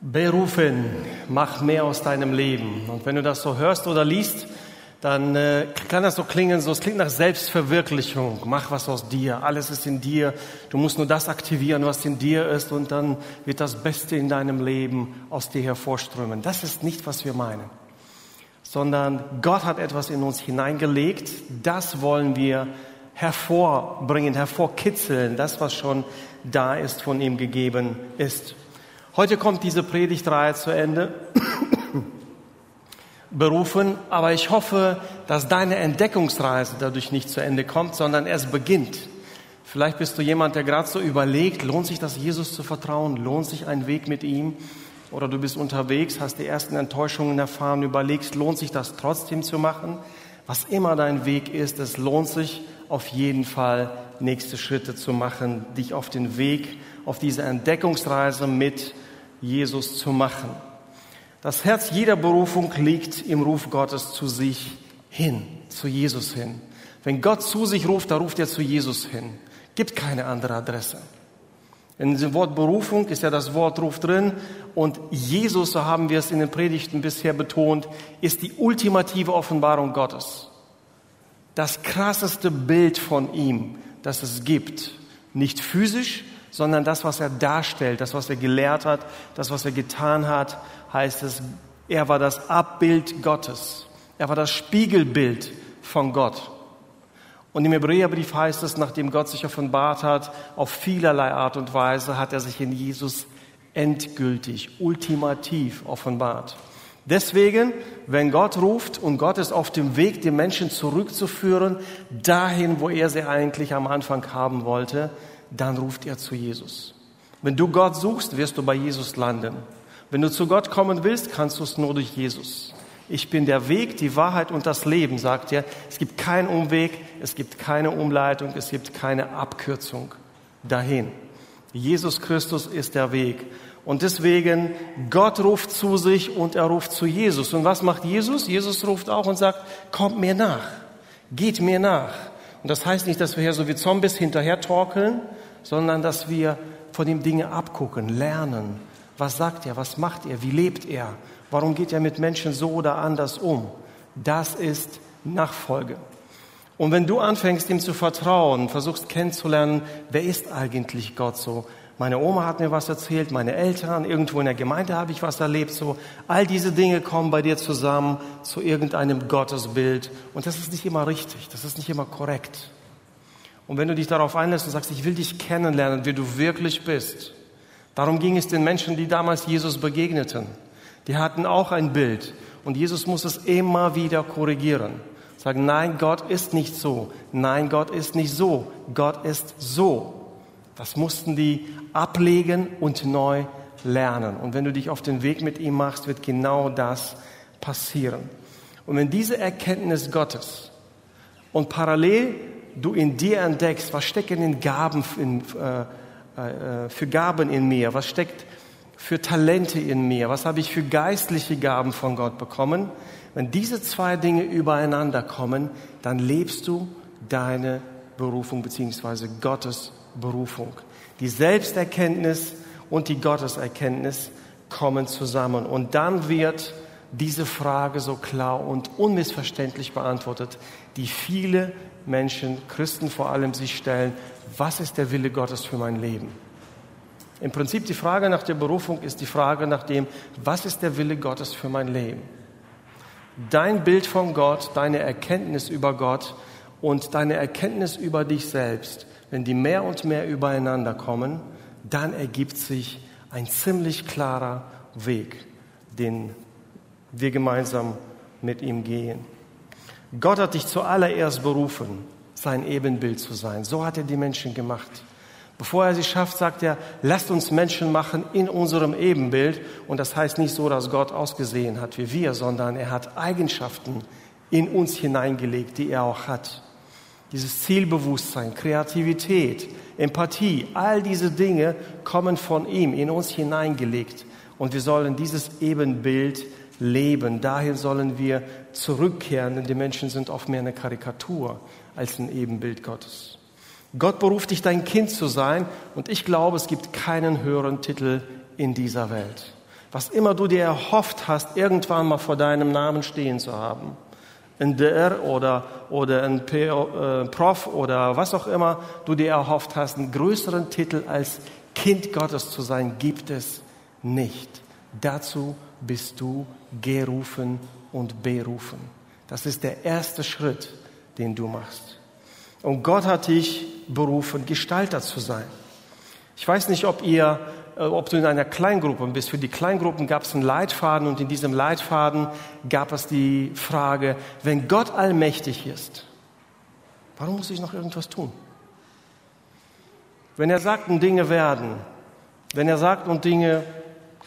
Berufen, mach mehr aus deinem Leben. Und wenn du das so hörst oder liest, dann äh, kann das so klingen, so es klingt nach Selbstverwirklichung. Mach was aus dir, alles ist in dir. Du musst nur das aktivieren, was in dir ist, und dann wird das Beste in deinem Leben aus dir hervorströmen. Das ist nicht, was wir meinen, sondern Gott hat etwas in uns hineingelegt. Das wollen wir hervorbringen, hervorkitzeln, das, was schon da ist, von ihm gegeben ist. Heute kommt diese Predigtreihe zu Ende. Berufen, aber ich hoffe, dass deine Entdeckungsreise dadurch nicht zu Ende kommt, sondern erst beginnt. Vielleicht bist du jemand, der gerade so überlegt, lohnt sich das Jesus zu vertrauen? Lohnt sich ein Weg mit ihm? Oder du bist unterwegs, hast die ersten Enttäuschungen erfahren, überlegst, lohnt sich das trotzdem zu machen? Was immer dein Weg ist, es lohnt sich auf jeden Fall, nächste Schritte zu machen, dich auf den Weg, auf diese Entdeckungsreise mit Jesus zu machen. Das Herz jeder Berufung liegt im Ruf Gottes zu sich hin, zu Jesus hin. Wenn Gott zu sich ruft, dann ruft er zu Jesus hin. Gibt keine andere Adresse. In dem Wort Berufung ist ja das Wort Ruf drin und Jesus, so haben wir es in den Predigten bisher betont, ist die ultimative Offenbarung Gottes. Das krasseste Bild von ihm, das es gibt. Nicht physisch, sondern das, was er darstellt, das, was er gelehrt hat, das, was er getan hat, heißt es, er war das Abbild Gottes. Er war das Spiegelbild von Gott. Und im Hebräerbrief heißt es, nachdem Gott sich offenbart hat, auf vielerlei Art und Weise hat er sich in Jesus endgültig, ultimativ offenbart. Deswegen, wenn Gott ruft und Gott ist auf dem Weg, die Menschen zurückzuführen, dahin, wo er sie eigentlich am Anfang haben wollte, dann ruft er zu Jesus. Wenn du Gott suchst, wirst du bei Jesus landen. Wenn du zu Gott kommen willst, kannst du es nur durch Jesus. Ich bin der Weg, die Wahrheit und das Leben, sagt er. Es gibt keinen Umweg, es gibt keine Umleitung, es gibt keine Abkürzung dahin. Jesus Christus ist der Weg. Und deswegen, Gott ruft zu sich und er ruft zu Jesus. Und was macht Jesus? Jesus ruft auch und sagt, kommt mir nach, geht mir nach. Und das heißt nicht, dass wir hier so wie Zombies hinterher torkeln, sondern dass wir von ihm Dinge abgucken, lernen. Was sagt er? Was macht er? Wie lebt er? Warum geht er mit Menschen so oder anders um? Das ist Nachfolge. Und wenn du anfängst, ihm zu vertrauen, versuchst kennenzulernen, wer ist eigentlich Gott so? Meine Oma hat mir was erzählt, meine Eltern, irgendwo in der Gemeinde habe ich was erlebt, so. All diese Dinge kommen bei dir zusammen zu irgendeinem Gottesbild. Und das ist nicht immer richtig, das ist nicht immer korrekt. Und wenn du dich darauf einlässt und sagst, ich will dich kennenlernen, wie du wirklich bist, darum ging es den Menschen, die damals Jesus begegneten. Die hatten auch ein Bild und Jesus muss es immer wieder korrigieren. Sagen, nein, Gott ist nicht so. Nein, Gott ist nicht so. Gott ist so. Das mussten die ablegen und neu lernen. Und wenn du dich auf den Weg mit ihm machst, wird genau das passieren. Und wenn diese Erkenntnis Gottes und parallel du in dir entdeckst, was stecken in Gaben in, äh, äh, für Gaben in mir, was steckt für Talente in mir, was habe ich für geistliche Gaben von Gott bekommen, wenn diese zwei Dinge übereinander kommen, dann lebst du deine Berufung beziehungsweise Gottes Berufung. Die Selbsterkenntnis und die Gotteserkenntnis kommen zusammen. Und dann wird diese Frage so klar und unmissverständlich beantwortet, die viele Menschen, Christen vor allem, sich stellen, was ist der Wille Gottes für mein Leben? Im Prinzip die Frage nach der Berufung ist die Frage nach dem, was ist der Wille Gottes für mein Leben? Dein Bild von Gott, deine Erkenntnis über Gott und deine Erkenntnis über dich selbst, wenn die mehr und mehr übereinander kommen, dann ergibt sich ein ziemlich klarer Weg, den wir gemeinsam mit ihm gehen. Gott hat dich zuallererst berufen, sein Ebenbild zu sein. So hat er die Menschen gemacht. Bevor er sie schafft, sagt er, lasst uns Menschen machen in unserem Ebenbild. Und das heißt nicht so, dass Gott ausgesehen hat wie wir, sondern er hat Eigenschaften in uns hineingelegt, die er auch hat. Dieses Zielbewusstsein, Kreativität, Empathie, all diese Dinge kommen von ihm in uns hineingelegt. Und wir sollen dieses Ebenbild leben. Dahin sollen wir zurückkehren, denn die Menschen sind oft mehr eine Karikatur als ein Ebenbild Gottes. Gott beruft dich, dein Kind zu sein und ich glaube, es gibt keinen höheren Titel in dieser Welt. Was immer du dir erhofft hast, irgendwann mal vor deinem Namen stehen zu haben. Ein DR oder, oder ein äh, Prof oder was auch immer du dir erhofft hast, einen größeren Titel als Kind Gottes zu sein, gibt es nicht. Dazu bist du gerufen und berufen. Das ist der erste Schritt, den du machst. Und Gott hat dich berufen, Gestalter zu sein. Ich weiß nicht, ob ihr, äh, ob du in einer Kleingruppe bist. Für die Kleingruppen gab es einen Leitfaden und in diesem Leitfaden gab es die Frage, wenn Gott allmächtig ist, warum muss ich noch irgendwas tun? Wenn er sagt, und Dinge werden, wenn er sagt, und Dinge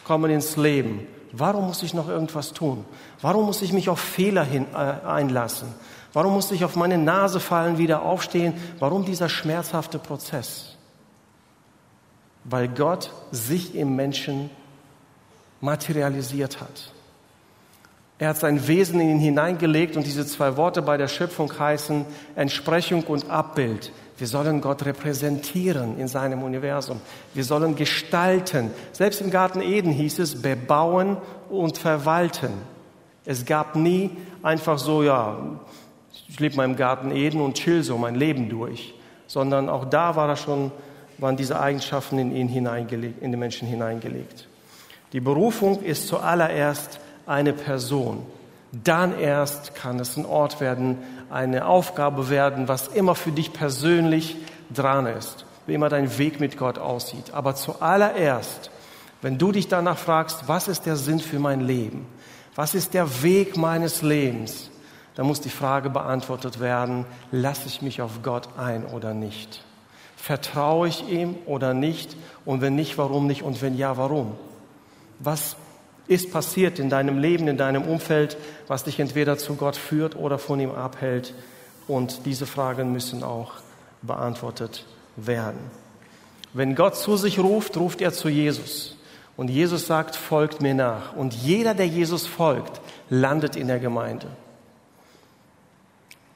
kommen ins Leben, warum muss ich noch irgendwas tun? Warum muss ich mich auf Fehler hin, äh, einlassen? Warum muss ich auf meine Nase fallen, wieder aufstehen? Warum dieser schmerzhafte Prozess? Weil Gott sich im Menschen materialisiert hat. Er hat sein Wesen in ihn hineingelegt und diese zwei Worte bei der Schöpfung heißen Entsprechung und Abbild. Wir sollen Gott repräsentieren in seinem Universum. Wir sollen gestalten. Selbst im Garten Eden hieß es bebauen und verwalten. Es gab nie einfach so, ja, ich lebe mal im Garten Eden und chill so mein Leben durch, sondern auch da war schon, waren diese Eigenschaften in ihn hineingelegt, in den Menschen hineingelegt. Die Berufung ist zuallererst eine Person. Dann erst kann es ein Ort werden, eine Aufgabe werden, was immer für dich persönlich dran ist, wie immer dein Weg mit Gott aussieht. Aber zuallererst, wenn du dich danach fragst, was ist der Sinn für mein Leben? Was ist der Weg meines Lebens? Dann muss die Frage beantwortet werden, lasse ich mich auf Gott ein oder nicht? Vertraue ich ihm oder nicht? Und wenn nicht, warum nicht? Und wenn ja, warum? Was ist passiert in deinem Leben, in deinem Umfeld, was dich entweder zu Gott führt oder von ihm abhält. Und diese Fragen müssen auch beantwortet werden. Wenn Gott zu sich ruft, ruft er zu Jesus. Und Jesus sagt, folgt mir nach. Und jeder, der Jesus folgt, landet in der Gemeinde.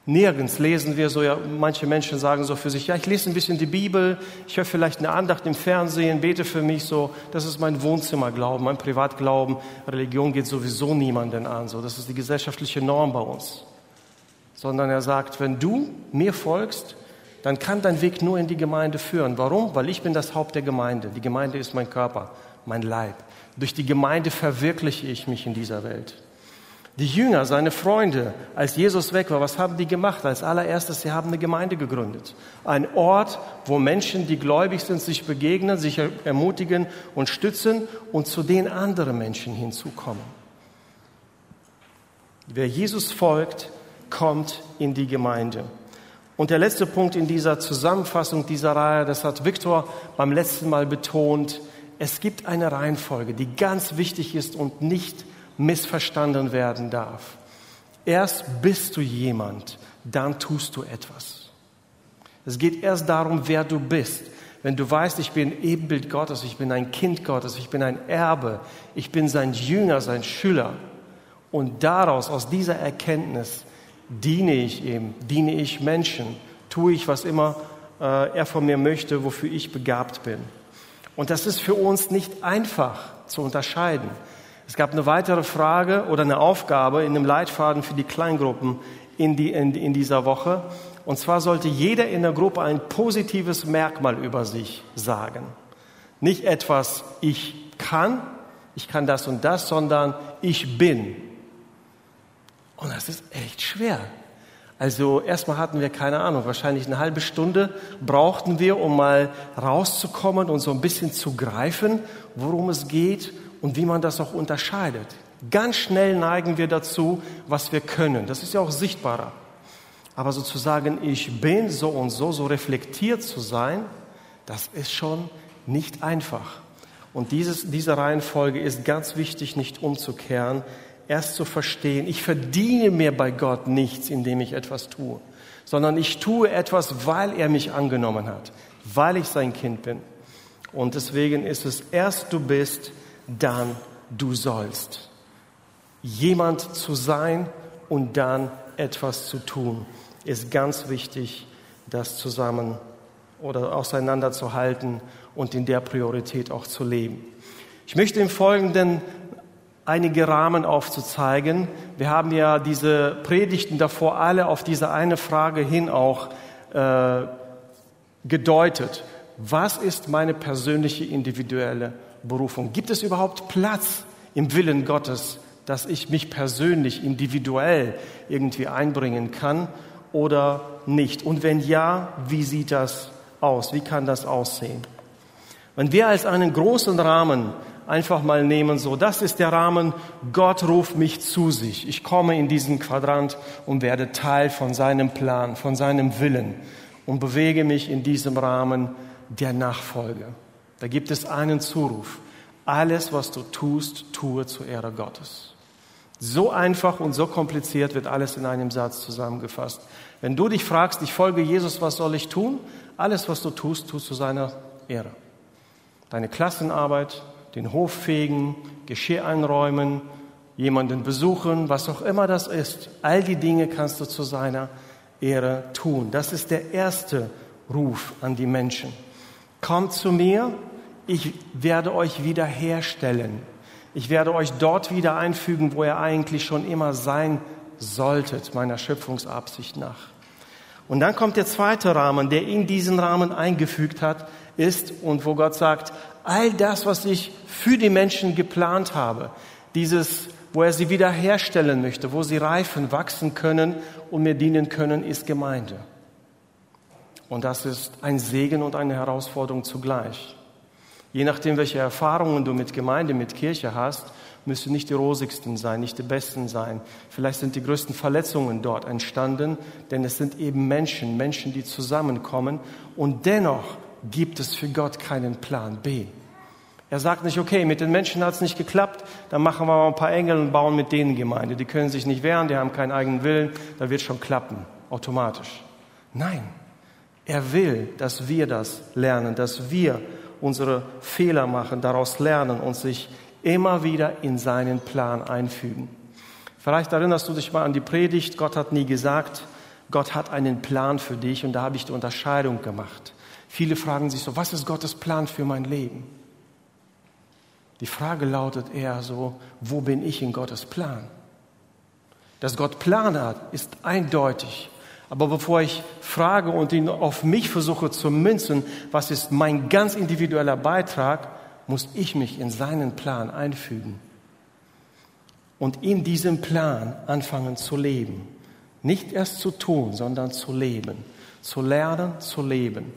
Nirgends lesen wir so, ja, manche Menschen sagen so für sich, ja, ich lese ein bisschen die Bibel, ich höre vielleicht eine Andacht im Fernsehen, bete für mich so, das ist mein Wohnzimmerglauben, mein Privatglauben. Religion geht sowieso niemanden an, so, das ist die gesellschaftliche Norm bei uns. Sondern er sagt, wenn du mir folgst, dann kann dein Weg nur in die Gemeinde führen. Warum? Weil ich bin das Haupt der Gemeinde. Die Gemeinde ist mein Körper, mein Leib. Durch die Gemeinde verwirkliche ich mich in dieser Welt. Die Jünger, seine Freunde, als Jesus weg war, was haben die gemacht? Als allererstes, sie haben eine Gemeinde gegründet. Ein Ort, wo Menschen, die gläubig sind, sich begegnen, sich ermutigen und stützen und zu den anderen Menschen hinzukommen. Wer Jesus folgt, kommt in die Gemeinde. Und der letzte Punkt in dieser Zusammenfassung dieser Reihe, das hat Viktor beim letzten Mal betont, es gibt eine Reihenfolge, die ganz wichtig ist und nicht missverstanden werden darf. Erst bist du jemand, dann tust du etwas. Es geht erst darum, wer du bist. Wenn du weißt, ich bin Ebenbild Gottes, ich bin ein Kind Gottes, ich bin ein Erbe, ich bin sein Jünger, sein Schüler. Und daraus, aus dieser Erkenntnis, diene ich ihm, diene ich Menschen, tue ich, was immer äh, er von mir möchte, wofür ich begabt bin. Und das ist für uns nicht einfach zu unterscheiden. Es gab eine weitere Frage oder eine Aufgabe in dem Leitfaden für die Kleingruppen in, die, in, in dieser Woche. Und zwar sollte jeder in der Gruppe ein positives Merkmal über sich sagen. Nicht etwas, ich kann, ich kann das und das, sondern ich bin. Und das ist echt schwer. Also erstmal hatten wir keine Ahnung, wahrscheinlich eine halbe Stunde brauchten wir, um mal rauszukommen und so ein bisschen zu greifen, worum es geht und wie man das auch unterscheidet. Ganz schnell neigen wir dazu, was wir können. Das ist ja auch sichtbarer. Aber sozusagen, ich bin so und so, so reflektiert zu sein, das ist schon nicht einfach. Und dieses, diese Reihenfolge ist ganz wichtig, nicht umzukehren, erst zu verstehen, ich verdiene mir bei Gott nichts, indem ich etwas tue, sondern ich tue etwas, weil er mich angenommen hat, weil ich sein Kind bin. Und deswegen ist es erst du bist, dann du sollst. Jemand zu sein und dann etwas zu tun, ist ganz wichtig, das zusammen oder auseinanderzuhalten und in der Priorität auch zu leben. Ich möchte im Folgenden einige Rahmen aufzuzeigen. Wir haben ja diese Predigten davor alle auf diese eine Frage hin auch äh, gedeutet. Was ist meine persönliche individuelle Berufung? Gibt es überhaupt Platz im Willen Gottes, dass ich mich persönlich individuell irgendwie einbringen kann oder nicht? Und wenn ja, wie sieht das aus? Wie kann das aussehen? Wenn wir als einen großen Rahmen einfach mal nehmen, so, das ist der Rahmen, Gott ruft mich zu sich. Ich komme in diesen Quadrant und werde Teil von seinem Plan, von seinem Willen und bewege mich in diesem Rahmen der Nachfolge. Da gibt es einen Zuruf. Alles, was du tust, tue zur Ehre Gottes. So einfach und so kompliziert wird alles in einem Satz zusammengefasst. Wenn du dich fragst, ich folge Jesus, was soll ich tun? Alles, was du tust, tust zu seiner Ehre. Deine Klassenarbeit, den Hof fegen, Geschirr einräumen, jemanden besuchen, was auch immer das ist. All die Dinge kannst du zu seiner Ehre tun. Das ist der erste Ruf an die Menschen. Kommt zu mir, ich werde euch wiederherstellen. Ich werde euch dort wieder einfügen, wo ihr eigentlich schon immer sein solltet, meiner Schöpfungsabsicht nach. Und dann kommt der zweite Rahmen, der in diesen Rahmen eingefügt hat, ist und wo Gott sagt, all das, was ich für die Menschen geplant habe, dieses, wo er sie wiederherstellen möchte, wo sie reifen, wachsen können und mir dienen können, ist Gemeinde. Und das ist ein Segen und eine Herausforderung zugleich. Je nachdem, welche Erfahrungen du mit Gemeinde, mit Kirche hast, müssen nicht die rosigsten sein, nicht die besten sein. Vielleicht sind die größten Verletzungen dort entstanden, denn es sind eben Menschen, Menschen, die zusammenkommen. Und dennoch gibt es für Gott keinen Plan B. Er sagt nicht, okay, mit den Menschen hat es nicht geklappt, dann machen wir mal ein paar Engel und bauen mit denen Gemeinde. Die können sich nicht wehren, die haben keinen eigenen Willen, da wird schon klappen, automatisch. Nein, er will, dass wir das lernen, dass wir unsere Fehler machen, daraus lernen und sich immer wieder in seinen Plan einfügen. Vielleicht erinnerst du dich mal an die Predigt, Gott hat nie gesagt, Gott hat einen Plan für dich und da habe ich die Unterscheidung gemacht. Viele fragen sich so, was ist Gottes Plan für mein Leben? Die Frage lautet eher so, wo bin ich in Gottes Plan? Dass Gott Plan hat, ist eindeutig. Aber bevor ich frage und ihn auf mich versuche zu münzen, was ist mein ganz individueller Beitrag, muss ich mich in seinen Plan einfügen und in diesem Plan anfangen zu leben. Nicht erst zu tun, sondern zu leben, zu lernen, zu leben.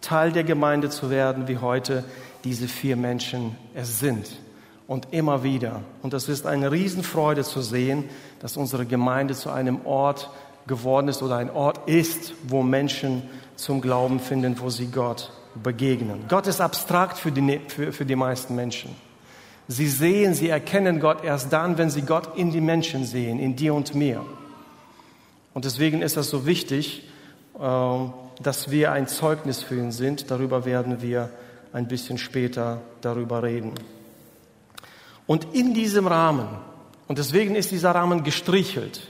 Teil der Gemeinde zu werden, wie heute diese vier Menschen es sind. Und immer wieder. Und es ist eine Riesenfreude zu sehen, dass unsere Gemeinde zu einem Ort geworden ist oder ein Ort ist, wo Menschen zum Glauben finden, wo sie Gott begegnen. Gott ist abstrakt für die, für, für die meisten Menschen. Sie sehen, sie erkennen Gott erst dann, wenn sie Gott in die Menschen sehen, in dir und mir. Und deswegen ist das so wichtig, ähm, dass wir ein Zeugnis für ihn sind. Darüber werden wir ein bisschen später darüber reden. Und in diesem Rahmen, und deswegen ist dieser Rahmen gestrichelt,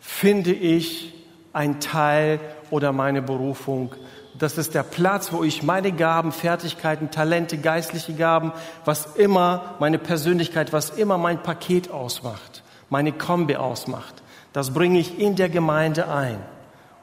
finde ich ein Teil oder meine Berufung. Das ist der Platz, wo ich meine Gaben, Fertigkeiten, Talente, geistliche Gaben, was immer meine Persönlichkeit, was immer mein Paket ausmacht, meine Kombi ausmacht, das bringe ich in der Gemeinde ein.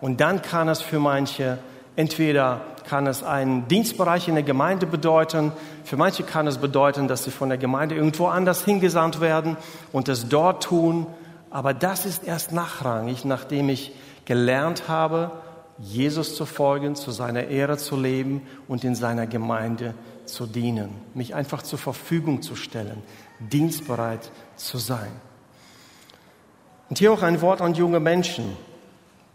Und dann kann es für manche entweder kann es einen Dienstbereich in der Gemeinde bedeuten, für manche kann es bedeuten, dass sie von der Gemeinde irgendwo anders hingesandt werden und es dort tun. Aber das ist erst nachrangig, nachdem ich gelernt habe, Jesus zu folgen, zu seiner Ehre zu leben und in seiner Gemeinde zu dienen, mich einfach zur Verfügung zu stellen, dienstbereit zu sein. Und hier auch ein Wort an junge Menschen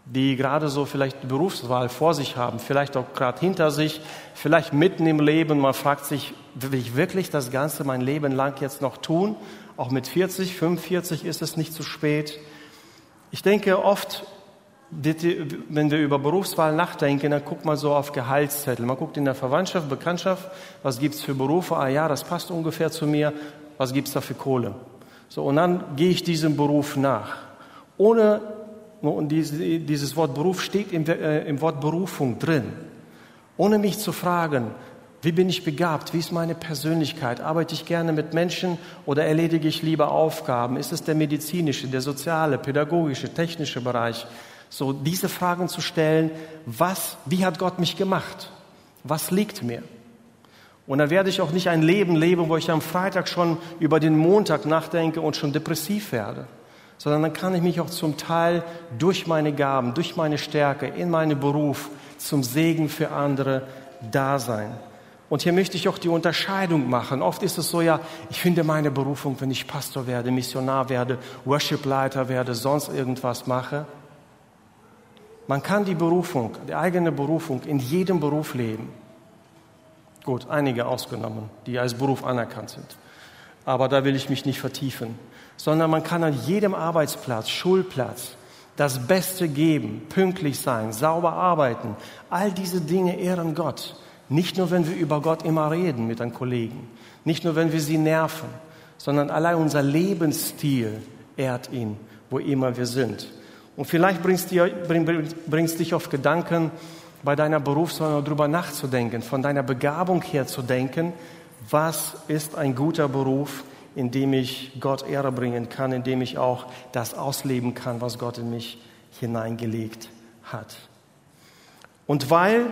die gerade so vielleicht Berufswahl vor sich haben, vielleicht auch gerade hinter sich, vielleicht mitten im Leben. Man fragt sich, will ich wirklich das Ganze mein Leben lang jetzt noch tun? Auch mit 40, 45 ist es nicht zu spät. Ich denke oft, wenn wir über Berufswahl nachdenken, dann guckt man so auf Gehaltszettel. Man guckt in der Verwandtschaft, Bekanntschaft, was gibt's für Berufe? Ah ja, das passt ungefähr zu mir. Was gibt's da für Kohle? So, und dann gehe ich diesem Beruf nach. Ohne und dieses Wort Beruf steht äh, im Wort Berufung drin. Ohne mich zu fragen, Wie bin ich begabt? Wie ist meine Persönlichkeit? Arbeite ich gerne mit Menschen oder erledige ich lieber Aufgaben? Ist es der medizinische, der soziale, pädagogische, technische Bereich? So diese Fragen zu stellen, was, wie hat Gott mich gemacht? Was liegt mir? Und dann werde ich auch nicht ein Leben leben, wo ich am Freitag schon über den Montag nachdenke und schon depressiv werde, sondern dann kann ich mich auch zum Teil durch meine Gaben, durch meine Stärke, in meinen Beruf zum Segen für andere da sein. Und hier möchte ich auch die Unterscheidung machen. Oft ist es so, ja, ich finde meine Berufung, wenn ich Pastor werde, Missionar werde, Worshipleiter werde, sonst irgendwas mache. Man kann die Berufung, die eigene Berufung in jedem Beruf leben. Gut, einige ausgenommen, die als Beruf anerkannt sind. Aber da will ich mich nicht vertiefen. Sondern man kann an jedem Arbeitsplatz, Schulplatz, das Beste geben, pünktlich sein, sauber arbeiten. All diese Dinge ehren Gott. Nicht nur, wenn wir über Gott immer reden mit den Kollegen. Nicht nur, wenn wir sie nerven, sondern allein unser Lebensstil ehrt ihn, wo immer wir sind. Und vielleicht bringst du bring, bringst dich auf Gedanken, bei deiner Berufswahl darüber nachzudenken, von deiner Begabung her zu denken, was ist ein guter Beruf, in dem ich Gott Ehre bringen kann, in dem ich auch das ausleben kann, was Gott in mich hineingelegt hat. Und weil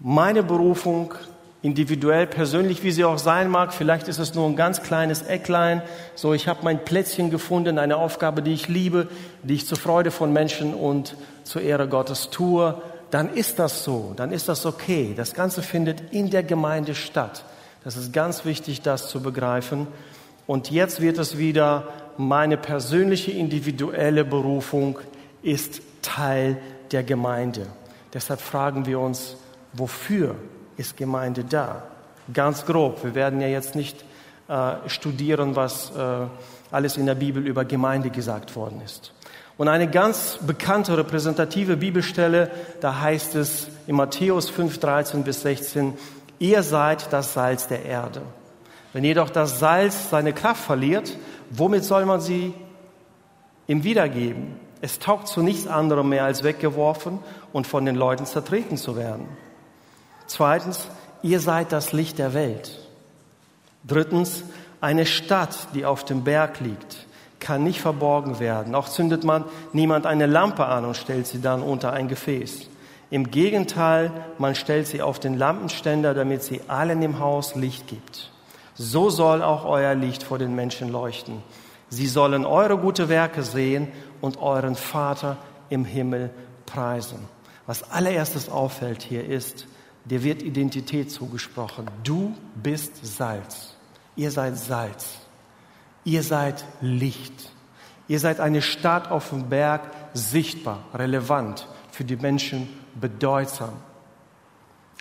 meine Berufung individuell, persönlich, wie sie auch sein mag. Vielleicht ist es nur ein ganz kleines Ecklein. So, ich habe mein Plätzchen gefunden, eine Aufgabe, die ich liebe, die ich zur Freude von Menschen und zur Ehre Gottes tue. Dann ist das so, dann ist das okay. Das Ganze findet in der Gemeinde statt. Das ist ganz wichtig, das zu begreifen. Und jetzt wird es wieder, meine persönliche individuelle Berufung ist Teil der Gemeinde. Deshalb fragen wir uns, wofür ist Gemeinde da? Ganz grob. Wir werden ja jetzt nicht äh, studieren, was äh, alles in der Bibel über Gemeinde gesagt worden ist. Und eine ganz bekannte repräsentative Bibelstelle, da heißt es in Matthäus 5, 13 bis 16, ihr seid das Salz der Erde. Wenn jedoch das Salz seine Kraft verliert, womit soll man sie ihm wiedergeben? Es taugt zu nichts anderem mehr als weggeworfen und von den Leuten zertreten zu werden. Zweitens, ihr seid das Licht der Welt. Drittens, eine Stadt, die auf dem Berg liegt, kann nicht verborgen werden. Auch zündet man niemand eine Lampe an und stellt sie dann unter ein Gefäß. Im Gegenteil, man stellt sie auf den Lampenständer, damit sie allen im Haus Licht gibt. So soll auch euer Licht vor den Menschen leuchten. Sie sollen eure gute Werke sehen und euren Vater im Himmel preisen. Was allererstes auffällt hier ist, dir wird Identität zugesprochen. Du bist Salz. Ihr seid Salz. Ihr seid Licht. Ihr seid eine Stadt auf dem Berg, sichtbar, relevant, für die Menschen bedeutsam.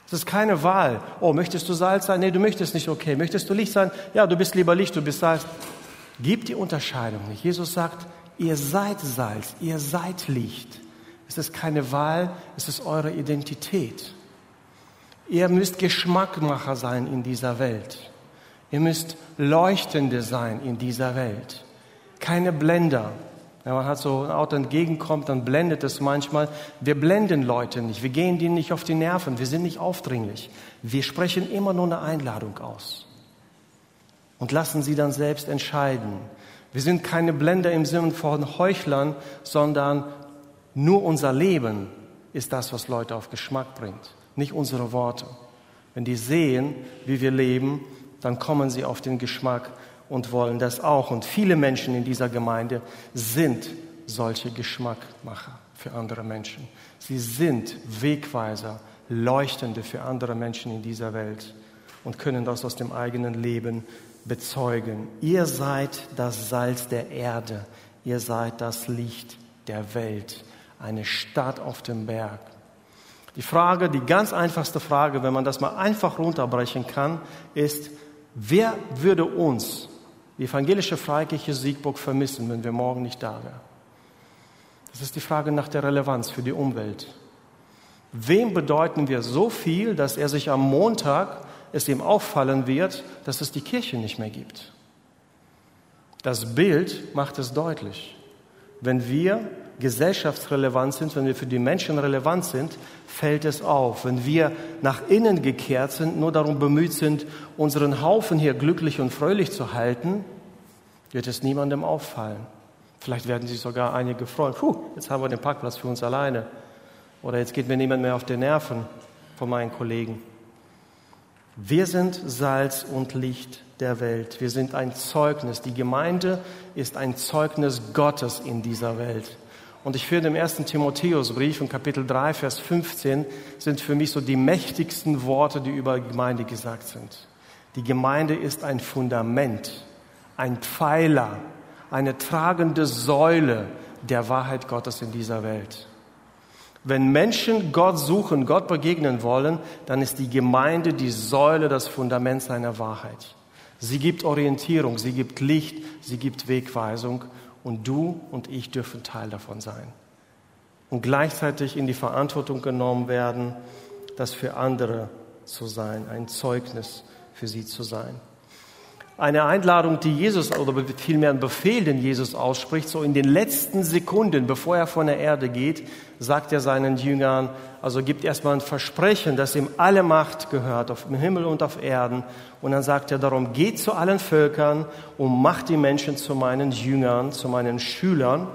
Es ist keine Wahl. Oh, möchtest du Salz sein? Nee, du möchtest nicht. Okay. Möchtest du Licht sein? Ja, du bist lieber Licht, du bist Salz. Gib die Unterscheidung nicht. Jesus sagt, ihr seid Salz, ihr seid Licht. Es ist keine Wahl, es ist eure Identität. Ihr müsst Geschmackmacher sein in dieser Welt. Ihr müsst Leuchtende sein in dieser Welt. Keine Blender. Wenn man hat so ein Auto entgegenkommt, dann blendet es manchmal. Wir blenden Leute nicht. Wir gehen denen nicht auf die Nerven. Wir sind nicht aufdringlich. Wir sprechen immer nur eine Einladung aus und lassen sie dann selbst entscheiden. Wir sind keine Blender im Sinne von Heuchlern, sondern nur unser Leben ist das, was Leute auf Geschmack bringt nicht unsere Worte. Wenn die sehen, wie wir leben, dann kommen sie auf den Geschmack und wollen das auch. Und viele Menschen in dieser Gemeinde sind solche Geschmackmacher für andere Menschen. Sie sind Wegweiser, Leuchtende für andere Menschen in dieser Welt und können das aus dem eigenen Leben bezeugen. Ihr seid das Salz der Erde, ihr seid das Licht der Welt, eine Stadt auf dem Berg. Die Frage, die ganz einfachste Frage, wenn man das mal einfach runterbrechen kann, ist, wer würde uns, die evangelische Freikirche Siegburg, vermissen, wenn wir morgen nicht da wären? Das ist die Frage nach der Relevanz für die Umwelt. Wem bedeuten wir so viel, dass er sich am Montag es ihm auffallen wird, dass es die Kirche nicht mehr gibt? Das Bild macht es deutlich. Wenn wir gesellschaftsrelevant sind, wenn wir für die Menschen relevant sind, fällt es auf. Wenn wir nach innen gekehrt sind, nur darum bemüht sind, unseren Haufen hier glücklich und fröhlich zu halten, wird es niemandem auffallen. Vielleicht werden sich sogar einige freuen. Puh, jetzt haben wir den Parkplatz für uns alleine. Oder jetzt geht mir niemand mehr auf die Nerven von meinen Kollegen. Wir sind Salz und Licht der Welt. Wir sind ein Zeugnis. Die Gemeinde ist ein Zeugnis Gottes in dieser Welt. Und ich finde im ersten Timotheusbrief in Kapitel 3, Vers 15 sind für mich so die mächtigsten Worte, die über Gemeinde gesagt sind. Die Gemeinde ist ein Fundament, ein Pfeiler, eine tragende Säule der Wahrheit Gottes in dieser Welt. Wenn Menschen Gott suchen, Gott begegnen wollen, dann ist die Gemeinde die Säule, das Fundament seiner Wahrheit. Sie gibt Orientierung, sie gibt Licht, sie gibt Wegweisung und du und ich dürfen Teil davon sein. Und gleichzeitig in die Verantwortung genommen werden, das für andere zu sein, ein Zeugnis für sie zu sein. Eine Einladung, die Jesus, oder vielmehr ein Befehl, den Jesus ausspricht, so in den letzten Sekunden, bevor er von der Erde geht, sagt er seinen Jüngern, also gibt erstmal ein Versprechen, dass ihm alle Macht gehört, auf dem Himmel und auf Erden. Und dann sagt er darum, geht zu allen Völkern und macht die Menschen zu meinen Jüngern, zu meinen Schülern,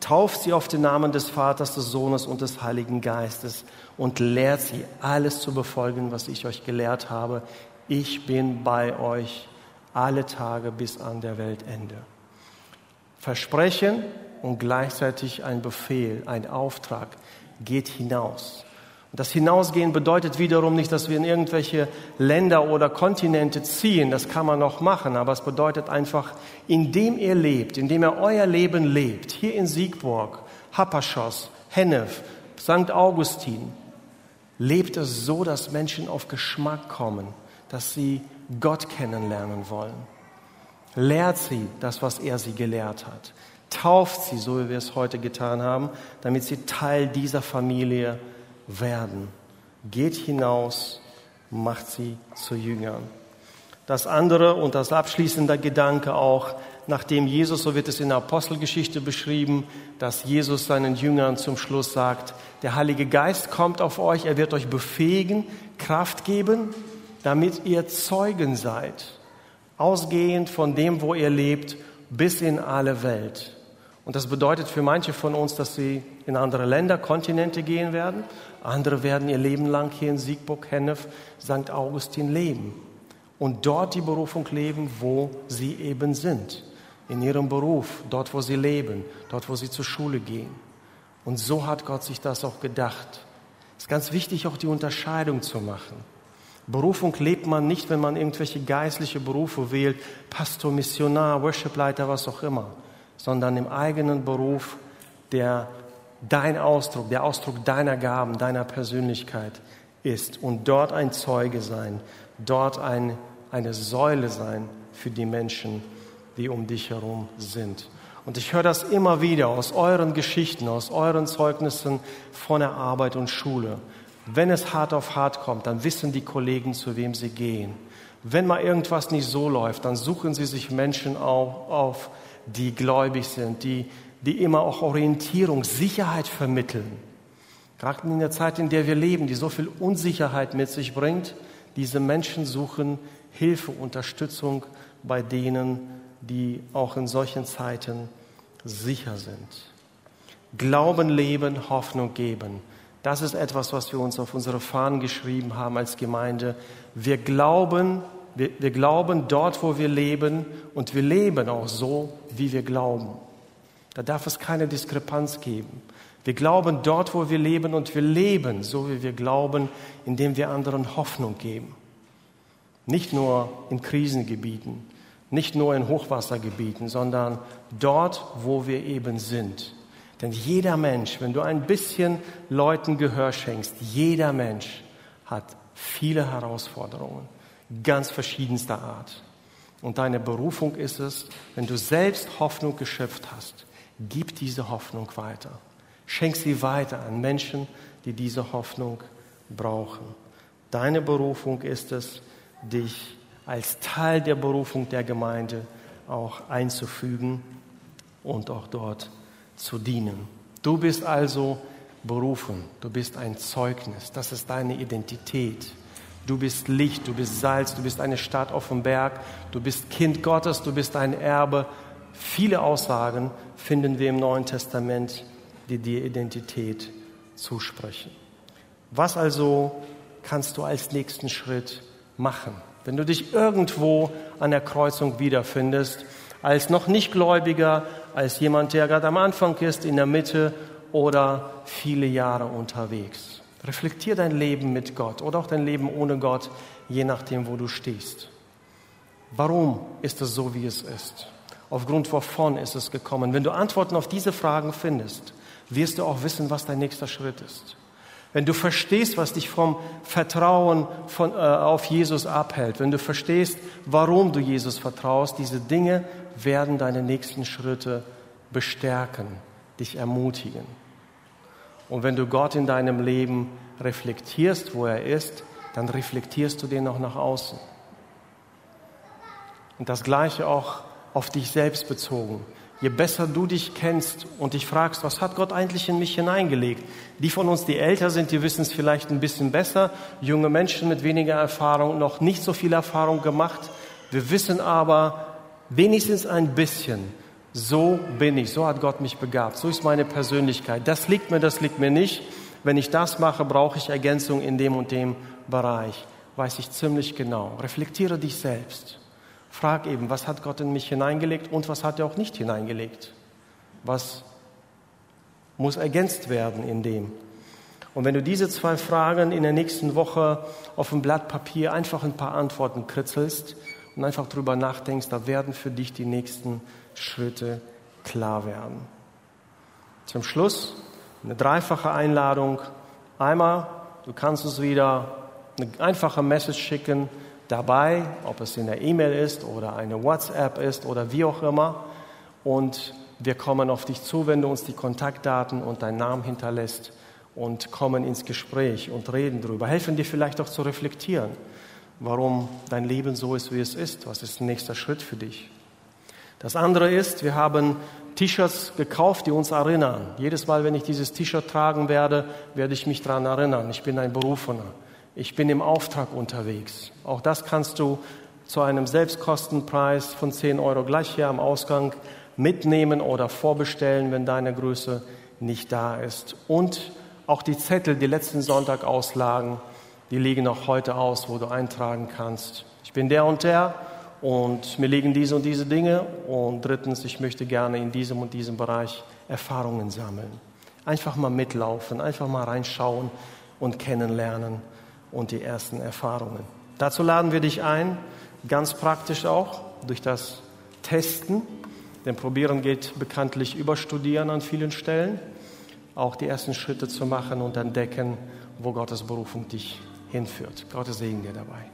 tauft sie auf den Namen des Vaters, des Sohnes und des Heiligen Geistes und lehrt sie, alles zu befolgen, was ich euch gelehrt habe. Ich bin bei euch alle Tage bis an der Weltende. Versprechen und gleichzeitig ein Befehl, ein Auftrag. Geht hinaus. Und das Hinausgehen bedeutet wiederum nicht, dass wir in irgendwelche Länder oder Kontinente ziehen. Das kann man noch machen. Aber es bedeutet einfach, indem ihr lebt, indem ihr euer Leben lebt, hier in Siegburg, Happerschoss, Hennef, St. Augustin, lebt es so, dass Menschen auf Geschmack kommen, dass sie Gott kennenlernen wollen. Lehrt sie das, was er sie gelehrt hat. Tauft sie, so wie wir es heute getan haben, damit sie Teil dieser Familie werden. Geht hinaus, macht sie zu Jüngern. Das andere und das abschließende Gedanke auch, nachdem Jesus, so wird es in der Apostelgeschichte beschrieben, dass Jesus seinen Jüngern zum Schluss sagt, der Heilige Geist kommt auf euch, er wird euch befähigen, Kraft geben, damit ihr Zeugen seid, ausgehend von dem, wo ihr lebt, bis in alle Welt. Und das bedeutet für manche von uns, dass sie in andere Länder, Kontinente gehen werden. Andere werden ihr Leben lang hier in Siegburg, Hennef, St. Augustin leben. Und dort die Berufung leben, wo sie eben sind. In ihrem Beruf, dort, wo sie leben, dort, wo sie zur Schule gehen. Und so hat Gott sich das auch gedacht. Es ist ganz wichtig, auch die Unterscheidung zu machen. Berufung lebt man nicht, wenn man irgendwelche geistliche Berufe wählt, Pastor, Missionar, Worshipleiter, was auch immer, sondern im eigenen Beruf, der dein Ausdruck, der Ausdruck deiner Gaben, deiner Persönlichkeit ist und dort ein Zeuge sein, dort ein, eine Säule sein für die Menschen, die um dich herum sind. Und ich höre das immer wieder aus euren Geschichten, aus euren Zeugnissen von der Arbeit und Schule. Wenn es hart auf hart kommt, dann wissen die Kollegen, zu wem sie gehen. Wenn mal irgendwas nicht so läuft, dann suchen sie sich Menschen auf, die gläubig sind, die, die immer auch Orientierung, Sicherheit vermitteln. Gerade in der Zeit, in der wir leben, die so viel Unsicherheit mit sich bringt, diese Menschen suchen Hilfe, Unterstützung bei denen, die auch in solchen Zeiten sicher sind. Glauben leben, Hoffnung geben. Das ist etwas, was wir uns auf unsere Fahnen geschrieben haben als Gemeinde. Wir glauben, wir, wir glauben dort, wo wir leben und wir leben auch so, wie wir glauben. Da darf es keine Diskrepanz geben. Wir glauben dort, wo wir leben und wir leben so, wie wir glauben, indem wir anderen Hoffnung geben. Nicht nur in Krisengebieten, nicht nur in Hochwassergebieten, sondern dort, wo wir eben sind. Denn jeder Mensch, wenn du ein bisschen Leuten Gehör schenkst, jeder Mensch hat viele Herausforderungen, ganz verschiedenster Art. Und deine Berufung ist es, wenn du selbst Hoffnung geschöpft hast, gib diese Hoffnung weiter. Schenk sie weiter an Menschen, die diese Hoffnung brauchen. Deine Berufung ist es, dich als Teil der Berufung der Gemeinde auch einzufügen und auch dort zu dienen. Du bist also berufen, du bist ein Zeugnis, das ist deine Identität. Du bist Licht, du bist Salz, du bist eine Stadt auf dem Berg, du bist Kind Gottes, du bist ein Erbe. Viele Aussagen finden wir im Neuen Testament, die dir Identität zusprechen. Was also kannst du als nächsten Schritt machen? Wenn du dich irgendwo an der Kreuzung wiederfindest, als noch nicht Gläubiger, als jemand, der gerade am Anfang ist, in der Mitte oder viele Jahre unterwegs. Reflektier dein Leben mit Gott oder auch dein Leben ohne Gott, je nachdem, wo du stehst. Warum ist es so, wie es ist? Aufgrund wovon ist es gekommen? Wenn du Antworten auf diese Fragen findest, wirst du auch wissen, was dein nächster Schritt ist. Wenn du verstehst, was dich vom Vertrauen von, äh, auf Jesus abhält, wenn du verstehst, warum du Jesus vertraust, diese Dinge werden deine nächsten Schritte bestärken, dich ermutigen. Und wenn du Gott in deinem Leben reflektierst, wo er ist, dann reflektierst du den auch nach außen. Und das Gleiche auch auf dich selbst bezogen. Je besser du dich kennst und dich fragst, was hat Gott eigentlich in mich hineingelegt? Die von uns, die älter sind, die wissen es vielleicht ein bisschen besser. Junge Menschen mit weniger Erfahrung, noch nicht so viel Erfahrung gemacht. Wir wissen aber wenigstens ein bisschen, so bin ich, so hat Gott mich begabt, so ist meine Persönlichkeit. Das liegt mir, das liegt mir nicht. Wenn ich das mache, brauche ich Ergänzung in dem und dem Bereich. Weiß ich ziemlich genau. Reflektiere dich selbst. Frag eben, was hat Gott in mich hineingelegt und was hat er auch nicht hineingelegt? Was muss ergänzt werden in dem? Und wenn du diese zwei Fragen in der nächsten Woche auf dem Blatt Papier einfach ein paar Antworten kritzelst und einfach drüber nachdenkst, da werden für dich die nächsten Schritte klar werden. Zum Schluss eine dreifache Einladung. Einmal, du kannst uns wieder eine einfache Message schicken dabei, ob es in der E-Mail ist oder eine WhatsApp ist oder wie auch immer. Und wir kommen auf dich zu, wenn du uns die Kontaktdaten und deinen Namen hinterlässt und kommen ins Gespräch und reden darüber. Helfen dir vielleicht auch zu reflektieren, warum dein Leben so ist, wie es ist. Was ist der nächste Schritt für dich? Das andere ist, wir haben T-Shirts gekauft, die uns erinnern. Jedes Mal, wenn ich dieses T-Shirt tragen werde, werde ich mich daran erinnern. Ich bin ein Berufener. Ich bin im Auftrag unterwegs. Auch das kannst du zu einem Selbstkostenpreis von 10 Euro gleich hier am Ausgang mitnehmen oder vorbestellen, wenn deine Größe nicht da ist. Und auch die Zettel, die letzten Sonntag auslagen, die liegen auch heute aus, wo du eintragen kannst. Ich bin der und der und mir liegen diese und diese Dinge. Und drittens, ich möchte gerne in diesem und diesem Bereich Erfahrungen sammeln. Einfach mal mitlaufen, einfach mal reinschauen und kennenlernen und die ersten Erfahrungen. Dazu laden wir dich ein, ganz praktisch auch durch das Testen. Denn Probieren geht bekanntlich über Studieren an vielen Stellen. Auch die ersten Schritte zu machen und entdecken, wo Gottes Berufung dich hinführt. Gottes Segen dir dabei.